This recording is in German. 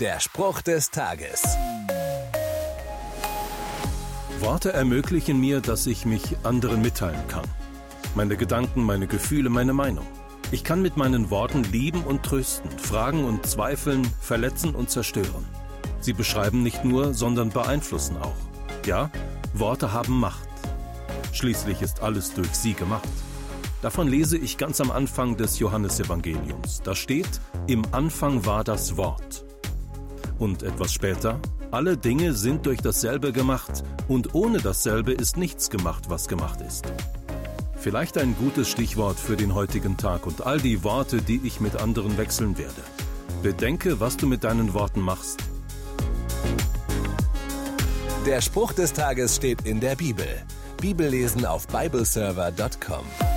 Der Spruch des Tages. Worte ermöglichen mir, dass ich mich anderen mitteilen kann. Meine Gedanken, meine Gefühle, meine Meinung. Ich kann mit meinen Worten lieben und trösten, fragen und zweifeln, verletzen und zerstören. Sie beschreiben nicht nur, sondern beeinflussen auch. Ja, Worte haben Macht. Schließlich ist alles durch sie gemacht. Davon lese ich ganz am Anfang des Johannesevangeliums. Da steht, im Anfang war das Wort. Und etwas später, alle Dinge sind durch dasselbe gemacht, und ohne dasselbe ist nichts gemacht, was gemacht ist. Vielleicht ein gutes Stichwort für den heutigen Tag und all die Worte, die ich mit anderen wechseln werde. Bedenke, was du mit deinen Worten machst. Der Spruch des Tages steht in der Bibel. Bibellesen auf bibleserver.com.